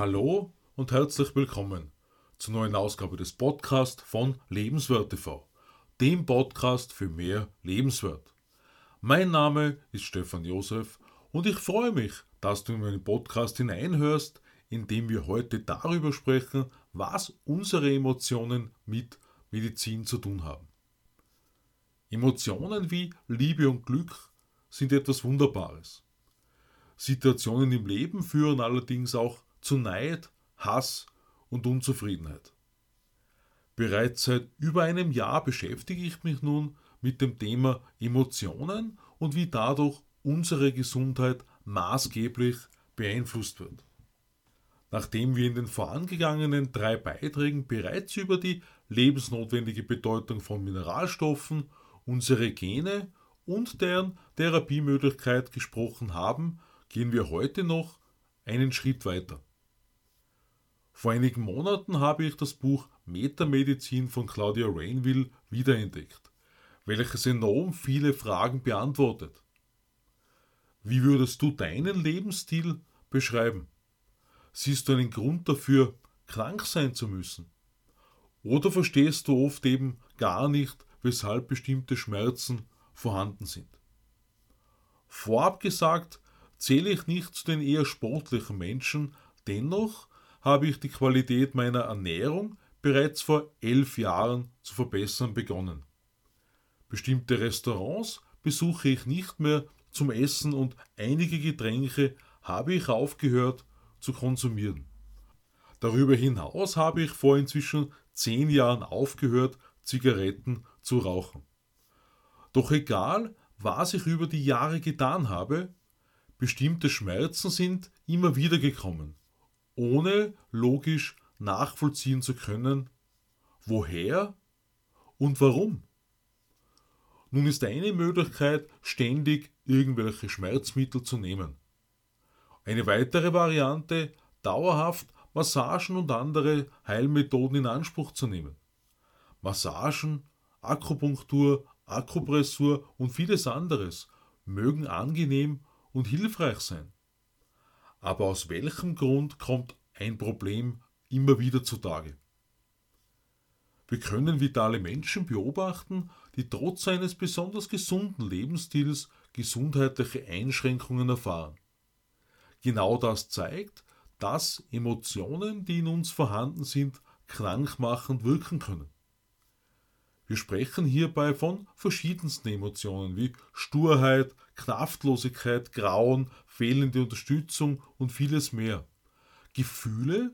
Hallo und herzlich willkommen zur neuen Ausgabe des Podcasts von Lebenswert TV, dem Podcast für mehr Lebenswert. Mein Name ist Stefan Josef und ich freue mich, dass du in meinen Podcast hineinhörst, in dem wir heute darüber sprechen, was unsere Emotionen mit Medizin zu tun haben. Emotionen wie Liebe und Glück sind etwas Wunderbares. Situationen im Leben führen allerdings auch zu Neid, Hass und Unzufriedenheit. Bereits seit über einem Jahr beschäftige ich mich nun mit dem Thema Emotionen und wie dadurch unsere Gesundheit maßgeblich beeinflusst wird. Nachdem wir in den vorangegangenen drei Beiträgen bereits über die lebensnotwendige Bedeutung von Mineralstoffen, unsere Gene und deren Therapiemöglichkeit gesprochen haben, gehen wir heute noch einen Schritt weiter. Vor einigen Monaten habe ich das Buch Metamedizin von Claudia Rainville wiederentdeckt, welches enorm viele Fragen beantwortet. Wie würdest du deinen Lebensstil beschreiben? Siehst du einen Grund dafür, krank sein zu müssen? Oder verstehst du oft eben gar nicht, weshalb bestimmte Schmerzen vorhanden sind? Vorab gesagt, zähle ich nicht zu den eher sportlichen Menschen, dennoch habe ich die Qualität meiner Ernährung bereits vor elf Jahren zu verbessern begonnen. Bestimmte Restaurants besuche ich nicht mehr zum Essen und einige Getränke habe ich aufgehört zu konsumieren. Darüber hinaus habe ich vor inzwischen zehn Jahren aufgehört, Zigaretten zu rauchen. Doch egal, was ich über die Jahre getan habe, bestimmte Schmerzen sind immer wieder gekommen, ohne logisch nachvollziehen zu können, woher und warum. Nun ist eine Möglichkeit, ständig irgendwelche Schmerzmittel zu nehmen. Eine weitere Variante, dauerhaft Massagen und andere Heilmethoden in Anspruch zu nehmen. Massagen, Akupunktur, Akupressur und vieles anderes mögen angenehm und hilfreich sein. Aber aus welchem Grund kommt ein Problem immer wieder zutage? Wir können vitale Menschen beobachten, die trotz eines besonders gesunden Lebensstils gesundheitliche Einschränkungen erfahren. Genau das zeigt, dass Emotionen, die in uns vorhanden sind, krankmachend wirken können. Wir sprechen hierbei von verschiedensten Emotionen wie Sturheit, Kraftlosigkeit, Grauen, fehlende Unterstützung und vieles mehr. Gefühle,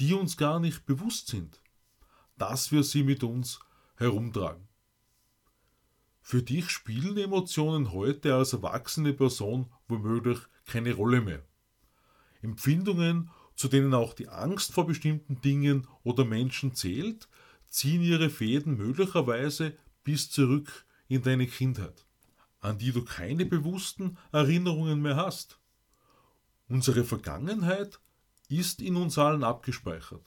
die uns gar nicht bewusst sind, dass wir sie mit uns herumtragen. Für dich spielen Emotionen heute als erwachsene Person womöglich keine Rolle mehr. Empfindungen, zu denen auch die Angst vor bestimmten Dingen oder Menschen zählt, ziehen ihre Fäden möglicherweise bis zurück in deine Kindheit, an die du keine bewussten Erinnerungen mehr hast. Unsere Vergangenheit ist in uns allen abgespeichert.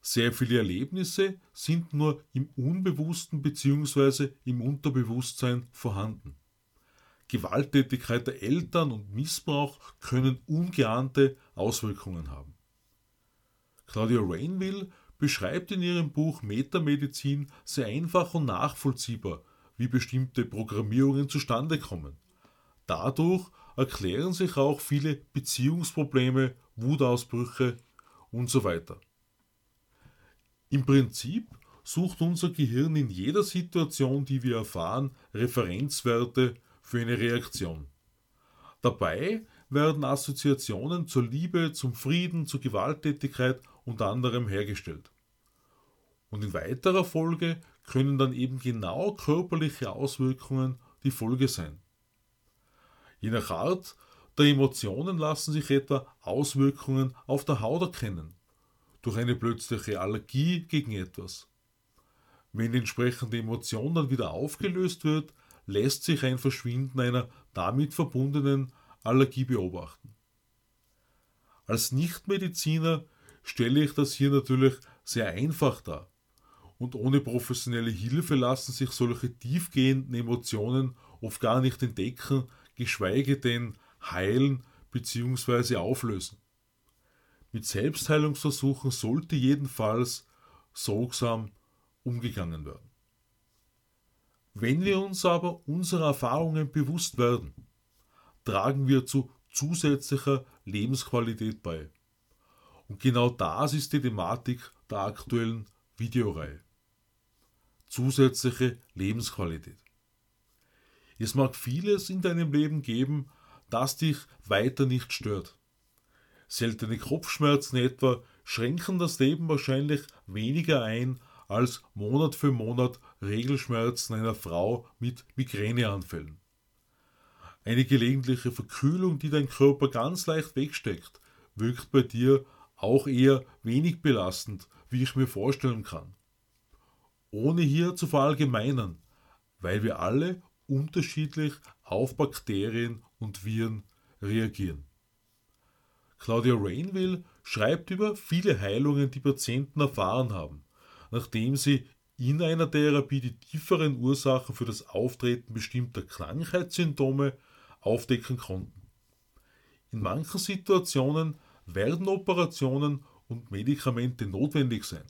Sehr viele Erlebnisse sind nur im Unbewussten bzw. im Unterbewusstsein vorhanden. Gewalttätigkeit der Eltern und Missbrauch können ungeahnte Auswirkungen haben. Claudia Rainville beschreibt in ihrem Buch Metamedizin sehr einfach und nachvollziehbar, wie bestimmte Programmierungen zustande kommen. Dadurch erklären sich auch viele Beziehungsprobleme, Wutausbrüche und so weiter. Im Prinzip sucht unser Gehirn in jeder Situation, die wir erfahren, Referenzwerte für eine Reaktion. Dabei werden Assoziationen zur Liebe, zum Frieden, zur Gewalttätigkeit unter anderem hergestellt. Und in weiterer Folge können dann eben genau körperliche Auswirkungen die Folge sein. Je nach Art der Emotionen lassen sich etwa Auswirkungen auf der Haut erkennen, durch eine plötzliche Allergie gegen etwas. Wenn die entsprechende Emotion dann wieder aufgelöst wird, lässt sich ein Verschwinden einer damit verbundenen Allergie beobachten. Als Nichtmediziner stelle ich das hier natürlich sehr einfach dar. Und ohne professionelle Hilfe lassen sich solche tiefgehenden Emotionen oft gar nicht entdecken, geschweige denn heilen bzw. auflösen. mit Selbstheilungsversuchen sollte jedenfalls sorgsam umgegangen werden. Wenn wir uns aber unserer Erfahrungen bewusst werden, tragen wir zu zusätzlicher Lebensqualität bei. Und genau das ist die Thematik der aktuellen Videoreihe. Zusätzliche Lebensqualität. Es mag vieles in deinem Leben geben, das dich weiter nicht stört. Seltene Kopfschmerzen etwa schränken das Leben wahrscheinlich weniger ein als Monat für Monat Regelschmerzen einer Frau mit Migräneanfällen. Eine gelegentliche Verkühlung, die dein Körper ganz leicht wegsteckt, wirkt bei dir auch eher wenig belastend, wie ich mir vorstellen kann. Ohne hier zu verallgemeinern, weil wir alle unterschiedlich auf Bakterien und Viren reagieren. Claudia Rainville schreibt über viele Heilungen, die Patienten erfahren haben, nachdem sie in einer Therapie die tieferen Ursachen für das Auftreten bestimmter Krankheitssymptome aufdecken konnten. In manchen Situationen werden Operationen und Medikamente notwendig sein.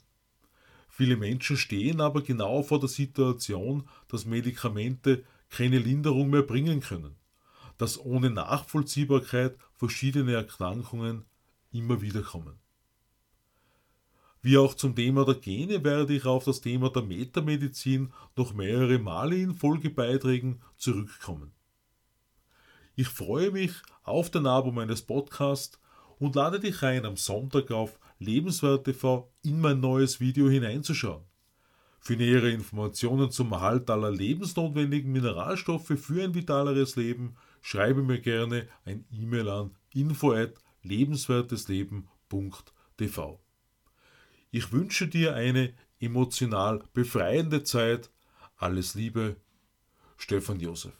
Viele Menschen stehen aber genau vor der Situation, dass Medikamente keine Linderung mehr bringen können, dass ohne Nachvollziehbarkeit verschiedene Erkrankungen immer wieder kommen. Wie auch zum Thema der Gene werde ich auf das Thema der Metamedizin noch mehrere Male in Folgebeiträgen zurückkommen. Ich freue mich auf den Abo meines Podcasts und lade dich ein, am Sonntag auf Lebenswert TV in mein neues Video hineinzuschauen. Für nähere Informationen zum Erhalt aller lebensnotwendigen Mineralstoffe für ein vitaleres Leben schreibe mir gerne ein E-Mail an info@lebenswertesleben.tv. Ich wünsche dir eine emotional befreiende Zeit. Alles Liebe, Stefan Josef.